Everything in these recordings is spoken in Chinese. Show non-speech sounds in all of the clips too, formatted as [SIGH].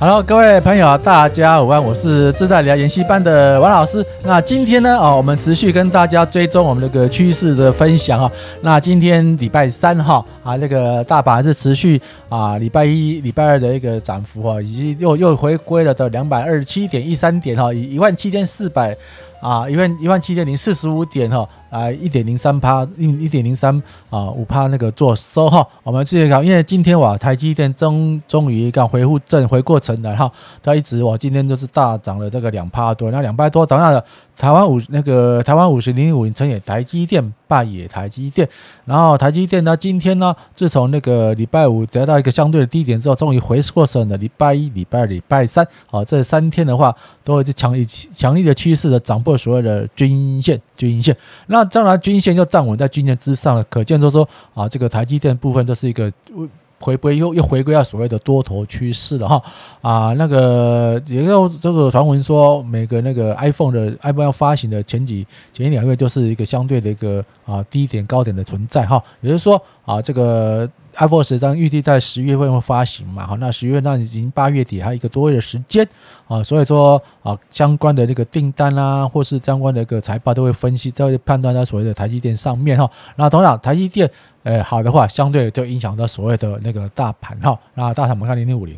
Hello，各位朋友，大家午安，我是自在聊研习班的王老师。那今天呢，哦，我们持续跟大家追踪我们这个趋势的分享啊。那今天礼拜三哈啊，那个大盘是持续啊，礼拜一、礼拜二的一个涨幅哈，以及又又回归了的两百二十七点一三点哈，以一万七千四百啊，一万一万七千零四十五点哈。啊，一点零三趴，一一点零三啊，五趴那个做收哈，我们继续看，因为今天哇，台积电终终于刚回复正，回过神来哈，它一直哇，今天就是大涨了这个两趴多，那两趴多等下的。台湾五那个台湾五十零五零成也台积电败也台积电，然后台积电呢今天呢自从那个礼拜五得到一个相对的低点之后，终于回过神了。礼拜一、礼拜二、礼拜三，啊这三天的话都是强强强力的趋势的涨破所有的均线均线，那那将来均线又站稳在均线之上了，可见就是说啊这个台积电部分这是一个。回归又又回归到所谓的多头趋势了哈啊，那个也有这个传闻说，每个那个 iPhone 的 iPhone 要发行的前几前一两个月就是一个相对的一个啊低点高点的存在哈，也就是说啊这个。iPhone 十张预计在十月份会发行嘛？好，那十月那已经八月底还有一个多月的时间啊，所以说啊，相关的这个订单啊，或是相关的一个财报都会分析，都会判断在所谓的台积电上面哈。那同样，台积电诶好的话，相对就影响到所谓的那个大盘哈。那大盘我们看零零五零。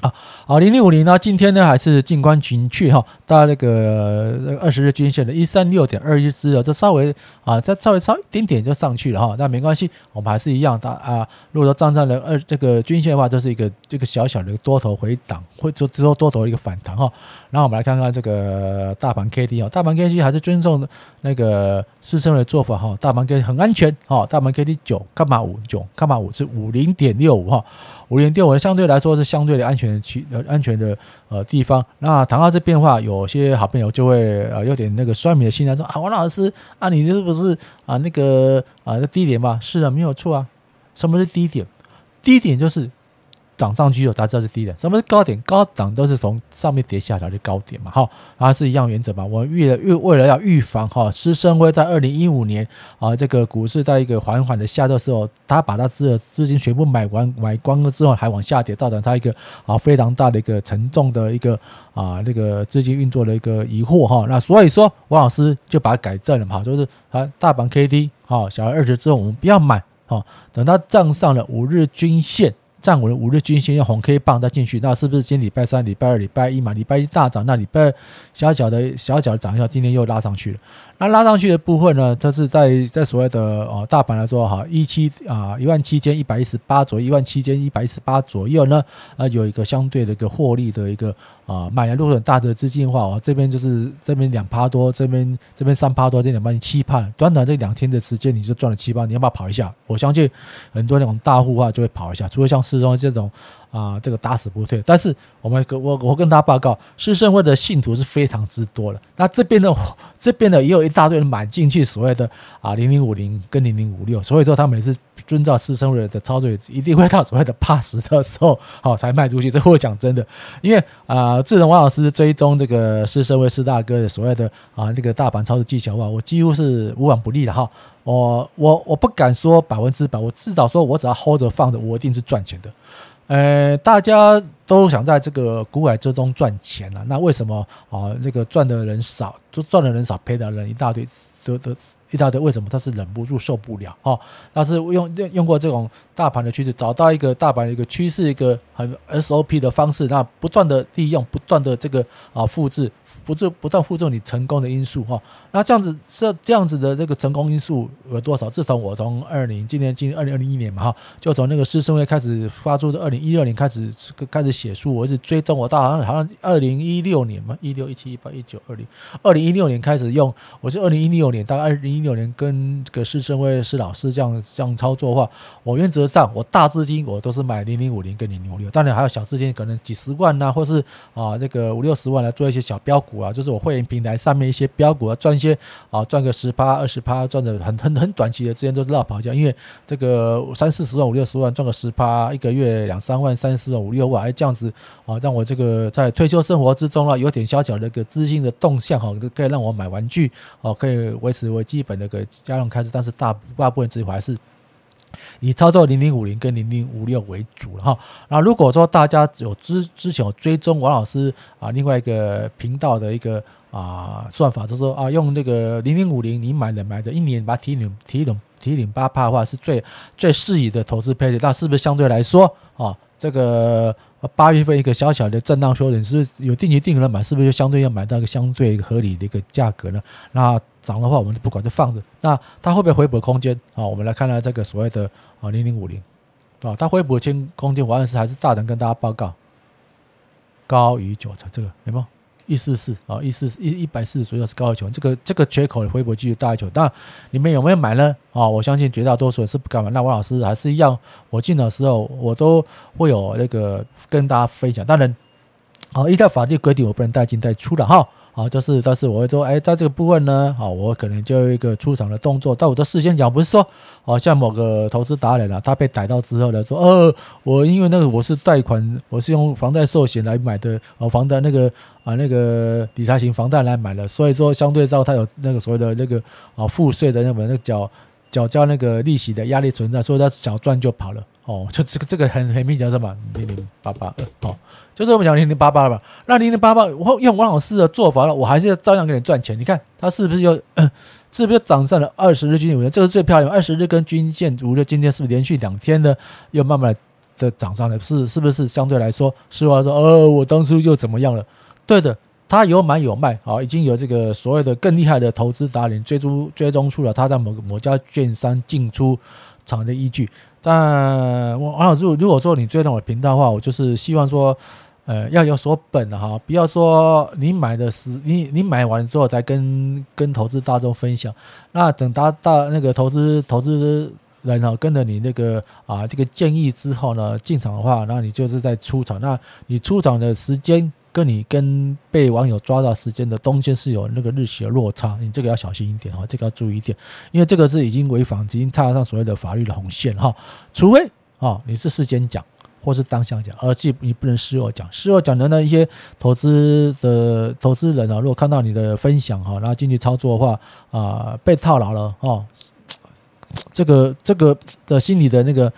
啊，好，零零五零呢，今天呢还是静观情绪哈，到那个二十日均线的一三六点二一支啊，这稍微啊，再稍微稍一点点就上去了哈，但没关系，我们还是一样的啊。如果说站在了二这个均线的话，就是一个这个小小的多头回档，或者说多头的一个反弹哈。然后我们来看看这个大盘 K D 啊，大盘 K D 还是尊重那个师生的做法哈，大盘 K 很安全哈，大盘 K D 九干嘛五九干嘛五是五零点六五哈。五元电文相对来说是相对的安全区呃安全的呃地方。那谈到这变化，有些好朋友就会呃有点那个酸民的心态说啊，王老师啊，你这是不是啊那个啊低点嘛？是啊，没有错啊。什么是低点？低点就是。涨上去了，大家知道是低点。什么是高点？高档都是从上面跌下来的高点嘛，哈，它是一样原则嘛。我预了预为了要预防哈，施生辉在二零一五年啊，这个股市在一个缓缓的下跌的时候，他把他资资金全部买完买光了之后，还往下跌，造成他一个啊非常大的一个沉重的一个啊那个资金运作的一个疑惑哈。那所以说，王老师就把它改正了嘛，就是啊大盘 K D 哈小于二十之后，我们不要买哈，等它站上了五日均线。站稳五日均线，用红 K 棒再进去，那是不是今礼拜三、礼拜二、礼拜一嘛？礼拜一大涨，那礼拜二小小的小小的涨一下，今天又拉上去了。那拉上去的部分呢，这是在在所谓的哦大盘来说哈，一七啊一万七千一百一十八左右，一万七千一百一十八左右呢，啊有一个相对的一个获利的一个啊买了如果很大的资金的话哦，这边就是这边两趴多，这边这边三趴多，这两趴你期盼，短短这两天的时间你就赚了七趴，你要不要跑一下？我相信很多那种大户啊就会跑一下，除了像四中这种。啊，这个打死不退。但是我们我我跟他报告，施升辉的信徒是非常之多的。那这边的这边的也有一大堆人买进去所谓的啊零零五零跟零零五六，所以说他每次遵照施升辉的操作，一定会到所谓的八十的时候，好才卖出去。这我讲真的，因为啊，自从王老师追踪这个施升辉施大哥的所谓的啊这个大盘操作技巧的话，我几乎是无往不利的哈。我我我不敢说百分之百，我至少说我只要 hold 着放着，我一定是赚钱的。呃，大家都想在这个股海之中赚钱啊，那为什么啊？这个赚的人少，就赚的人少，赔的人一大堆，都都。一大堆为什么他是忍不住受不了哈？他是用用用过这种大盘的趋势，找到一个大盘的一个趋势，一个很 SOP 的方式，那不断的利用，不断的这个啊复制，复制不断复制你成功的因素哈。那这样子这这样子的这个成功因素有多少？自从我从二零今年今二零二零一年嘛哈，就从那个师生会开始发出的二零一六年开始开始写书，我一直追踪我到好像好像二零一六年嘛，一六一七一八一九二零二零一六年开始用，我是二零一六年大概二零。一六年跟这个市升辉施老师这样这样操作的话，我原则上我大资金我都是买零零五零跟零零五六，当然还有小资金可能几十万呐、或是啊那个五六十万来做一些小标股啊，就是我会员平台上面一些标股啊，赚一些啊赚个十趴二十趴，赚的很很很短期的之间都是落跑价，因为这个三四十万五六十万赚个十趴，一个月两三万三四万五六万，哎这样子啊，让我这个在退休生活之中啊，有点小小的一个资金的动向哈，可以让我买玩具哦，可以维持为基本的个家用开支，但是大大部分资金还是以操作零零五零跟零零五六为主了哈。那如果说大家有之之前有追踪王老师啊另外一个频道的一个啊算法，就是说啊用那个零零五零，你买的买的一年把提领提领提领八趴的话，是最最适宜的投资配置，那是不是相对来说啊这个？八月份一个小小的震荡修正，是不是有定期定额买？是不是就相对要买到一个相对合理的一个价格呢？那涨的话，我们就不管就放着。那它会不会回补空间啊？我们来看看这个所谓的啊零零五零啊，它回补的空间，我暗示还是大胆跟大家报告，高于九成，这个有没有？一四四啊，一四一一百四十左右是高要求，这个这个缺口的回补继续大要求，当然你们有没有买呢？啊，我相信绝大多数人是不敢买。那王老师还是一样，我进的时候我都会有那个跟大家分享。当然，啊，依照法律规定，我不能带进带出的哈。啊，就是，但是我会说，哎，在这个部分呢，啊，我可能就有一个出场的动作。但我都事先讲，不是说，哦，像某个投资达人了，他被逮到之后呢，说，呃，我因为那个我是贷款，我是用房贷寿险来买的，哦，房贷那个啊那个理财型房贷来买的，所以说相对照他有那个所谓的那个啊赋税的那个那个缴缴交那个利息的压力存在，所以他想赚就跑了。哦，就这个这个很很明显什么零零八八二哦，就是我们讲零零八八吧。那零零八八，我用王老师的做法呢，我还是照样给你赚钱。你看它是不是又是不是涨上了二十日均线？这个最漂亮，二十日跟均线五日，今天是不是连续两天呢？又慢慢的涨上来？是是不是相对来说，实话说，哦，我当初又怎么样了？对的，他有买有卖，好，已经有这个所谓的更厉害的投资达人追踪追踪出了他在某某家券商进出场的依据。但王老师，如果说你追踪我的频道的话，我就是希望说，呃，要有所本的哈，不要说你买的是你你买完之后再跟跟投资大众分享，那等大大那个投资投资人哈跟着你那个啊这个建议之后呢进场的话，那你就是在出场，那你出场的时间。跟你跟被网友抓到时间的中间是有那个日期的落差，你这个要小心一点哈，这个要注意一点，因为这个是已经违反，已经踏上所谓的法律的红线哈。除非啊你是事先讲或是当下讲，而且你不能事后讲。事后讲的那一些投资的投资人啊，如果看到你的分享哈，然后进去操作的话啊，被套牢了哦，这个这个的心理的那个。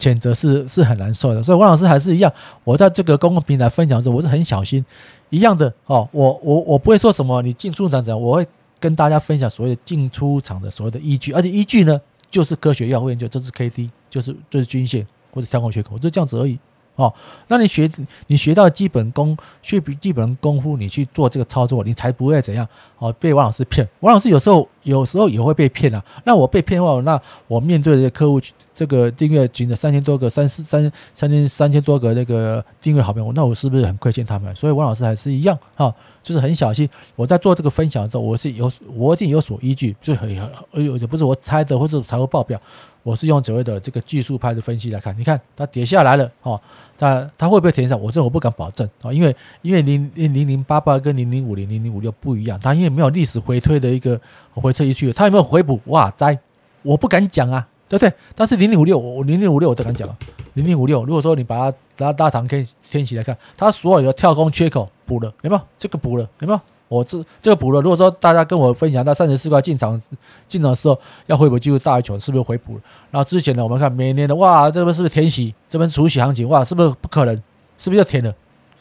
谴责是是很难受的，所以王老师还是一样，我在这个公共平台分享的时候，我是很小心，一样的哦，我我我不会说什么你进出场怎样，我会跟大家分享所谓的进出场的所谓的依据，而且依据呢就是科学药物研究，这是 K D，就是就是均线或者跳空缺口，就这样子而已。哦，那你学你学到基本功，学基本功夫，你去做这个操作，你才不会怎样哦，被王老师骗。王老师有时候有时候也会被骗啊。那我被骗的话，那我面对的客户，这个订阅群的三千多个、三四三三千三千多个那个订阅好朋友，那我是不是很亏欠他们？所以王老师还是一样哈，就是很小心。我在做这个分享的时候，我是有我一定有所依据，就很很有，不是我猜的，或者财务报表。我是用所谓的这个技术派的分析来看，你看它跌下来了，哦，它它会不会填上？我这我不敢保证啊，因为因为零零零零八八跟零零五零零零五六不一样，它因为没有历史回推的一个回撤一去，它有没有回补？哇哉，我不敢讲啊，对不对？但是零零五六，我零零五六我都敢讲，零零五六，如果说你把它拉大长天天起来看，它所有的跳空缺口补了，有没有？这个补了，有没有？我这这个补了，如果说大家跟我分享，到三十四块进场进场的时候要回补，机会大于九，是不是回补了？然后之前呢，我们看每年的哇，这边是不是填息？这边除息行情哇，是不是不可能？是不是要填了？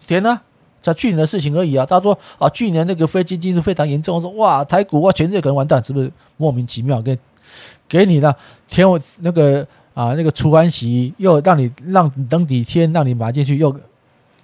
填了，在去年的事情而已啊。他说啊，去年那个非经济是非常严重，说哇，台股哇，全世界可能完蛋，是不是莫名其妙给给你的填我那个啊那个除完息，又让你让等几天让你买进去，又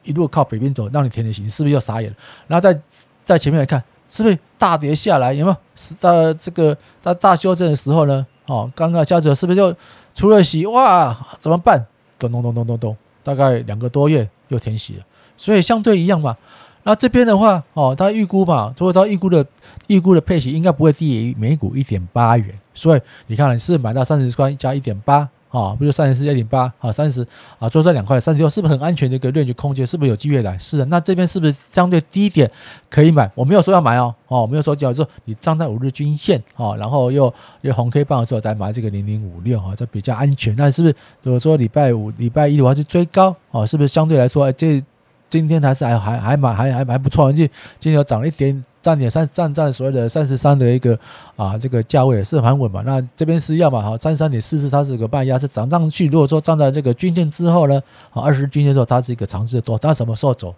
一路靠北边走，让你填的息，是不是又傻眼了？然后在。在前面来看，是不是大跌下来？有没有？在这个在大修正的时候呢？哦，刚刚下者是不是就除了息？哇，怎么办？咚咚咚咚咚咚，大概两个多月又填息了。所以相对一样嘛，那这边的话，哦，他预估嘛，所以它预估的预估的配息应该不会低于每股一点八元。所以你看，你是买到三十块加一点八。啊，不就三十四一点八啊，三十啊，做这两块三十六，是不是很安全的一个认知空间？是不是有机会来？是的，那这边是不是相对低一点可以买？我没有说要买哦，哦，没有说叫说你站在五日均线哦，然后又又红 K 棒的时候再买这个零零五六啊，这比较安全。那是不是如果说礼拜五、礼拜一的话去追高哦，是不是相对来说这今天还是还还还蛮还还还不错？今今天涨了一点。站点三站站所谓的三十三的一个啊，这个价位是很稳嘛。那这边是要嘛，哈三十三点四四，它是个半压，是涨上去。如果说站在这个均线之后呢，啊二十均线之后，它是一个长势的多，它什么时候走？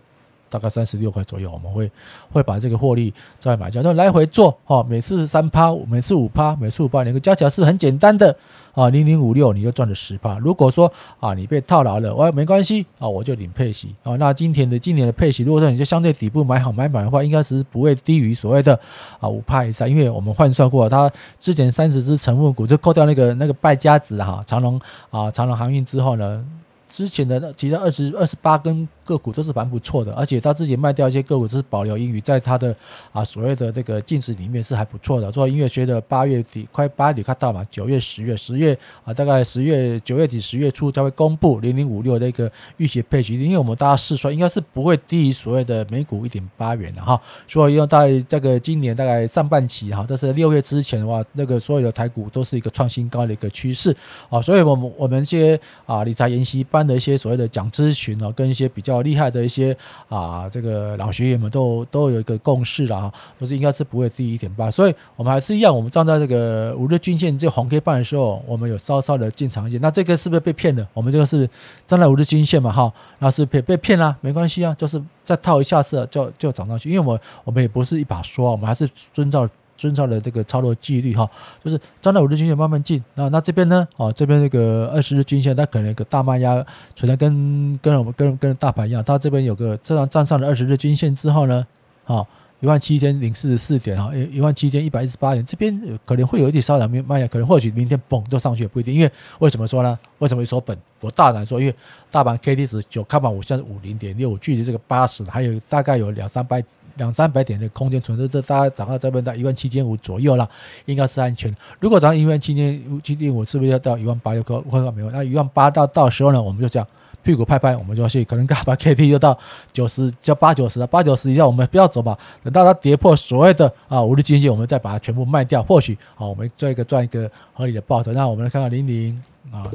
大概三十六块左右，我们会会把这个获利再买下，那来回做哦。每次三趴，每次五趴，每次五趴，两个加起来是很简单的啊。零零五六，你就赚了十趴。如果说啊，你被套牢了，我没关系啊，我就领配息啊。那今天的今年的配息，如果说你就相对底部买好买满的话，应该是不会低于所谓的啊五趴以上，因为我们换算过，它之前三十只成分股就扣掉那个那个败家子哈，长隆啊，长隆航运之后呢，之前的那其他二十二十八根。个股都是蛮不错的，而且他自己卖掉一些个股，就是保留英语，在他的啊所谓的这个净值里面是还不错的。做音乐学的八月底快八月底看到嘛，九月、十月、十月啊，大概十月九月底、十月初才会公布零零五六的一个预期配息，因为我们大家试算应该是不会低于所谓的每股一点八元的哈。所以用在这个今年大概上半期哈，这是六月之前的话，那个所有的台股都是一个创新高的一个趋势啊。所以我们我们一些啊理财研习班的一些所谓的讲咨询啊，跟一些比较。好厉害的一些啊，这个老学员们都都有一个共识了哈，都是应该是不会低一点八，所以我们还是一样，我们站在这个五日均线这红 K 棒的时候，我们有稍稍的进场一点。那这个是不是被骗了？我们这个是站在五日均线嘛哈，那是被被骗了，没关系啊，就是再套一下子就就涨上去，因为我们我们也不是一把刷，我们还是遵照。遵照了这个操作纪律哈，就是站在五日均线慢慢进。那那这边呢？哦，这边这个二十日均线，它可能一个大卖压存在，跟跟我们跟跟大盘一样，它这边有个这样站上了二十日均线之后呢，啊。一万七千零四十四点哈，一万七千一百一十八点，这边可能会有一点稍微卖压，可能或许明天嘣就上去也不一定。因为为什么说呢？为什么说本？我大胆说，因为大盘 K D 值九看板五现在五零点六，距离这个八十还有大概有两三百两三百点的空间存在，这大概涨到这边到一万七千五左右了，应该是安全。如果涨一万七千七千五，是不是要到一万八就可会没有？那一万八到到时候呢，我们就这样。屁股拍拍，我们就要去，可能把 [LAUGHS] K D 就到九十，就八九十了，八九十以下我们不要走吧。等到它跌破所谓的啊五日均线，我们再把它全部卖掉，或许啊我们做一个赚一个合理的报酬。那我们来看看零零啊，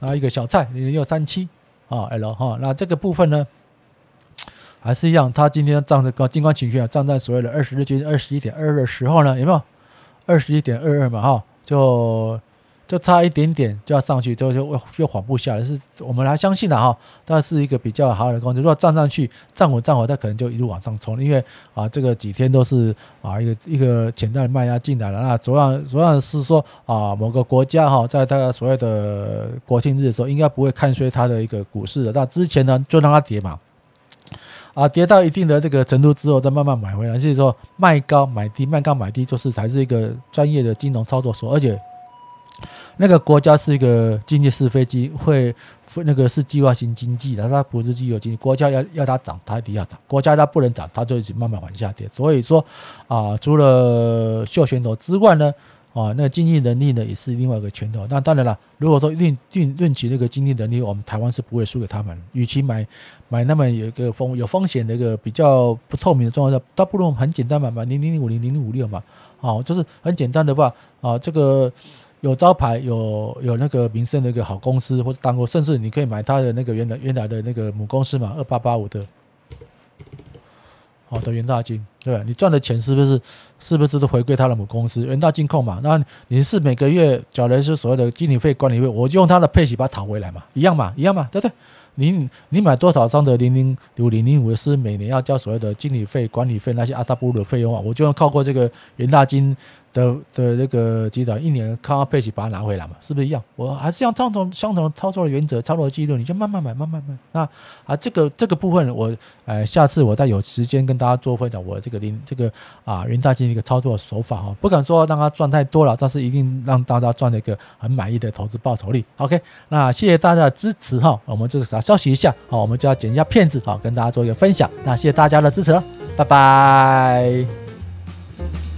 然后一个小菜零零六三七啊 L 哈，那这个部分呢还是一样，它今天站在高，金光情绪啊站在所谓的二十日均二十一点二二的时候呢，有没有二十一点二二嘛哈就。就差一点点就要上去，就就又缓步下来，是我们来相信的哈，它是一个比较好的工具。如果站上去站稳站稳，它可能就一路往上冲，因为啊，这个几天都是啊一个一个潜在的卖压进来了。那主要主要是说啊，某个国家哈，在它所谓的国庆日的时候，应该不会看衰它的一个股市的。那之前呢，就让它跌嘛，啊，跌到一定的这个程度之后，再慢慢买回来。所以说，卖高买低，卖高买低，就是才是一个专业的金融操作所，而且。那个国家是一个经济是非机会，那个是计划性经济的，它不是自由经济。国家要要它涨，它一定要涨；国家它不能涨，它就一直慢慢往下跌。所以说啊，除了秀拳头之外呢，啊，那经济能力呢也是另外一个拳头。那当然了，如果说论论论起那个经济能力，我们台湾是不会输给他们。与其买买那么有一个风有风险的一个比较不透明的状况下，倒不如很简单嘛，买零零零五零零零五六嘛，啊，就是很简单的话啊，这个。有招牌，有有那个名声的一个好公司，或者当过，甚至你可以买它的那个原来原来的那个母公司嘛，二八八五的，好的元大金，对吧？你赚的钱是不是是不是都回归它的母公司元大金控嘛？那你是每个月缴的是所谓的经理费、管理费，我就用它的配息把它讨回来嘛，一样嘛，一样嘛，对不对？你你买多少张的零零五零零五是每年要交所谓的经理费、管理费那些阿萨布鲁的费用啊？我就要靠过这个元大金的的那个基岛一年靠配息把它拿回来嘛，是不是一样？我还是用相同相同操作的原则，操作的记录，你就慢慢买，慢慢买。那啊，这个这个部分我呃，下次我再有时间跟大家做分享，我这个零这个啊云大金一个操作手法哈，不敢说让他赚太多了，但是一定让大家赚了一个很满意的投资报酬率。OK，那谢谢大家的支持哈，我们就是稍休息一下，好，我们就要剪一下片子，好，跟大家做一个分享。那谢谢大家的支持，拜拜。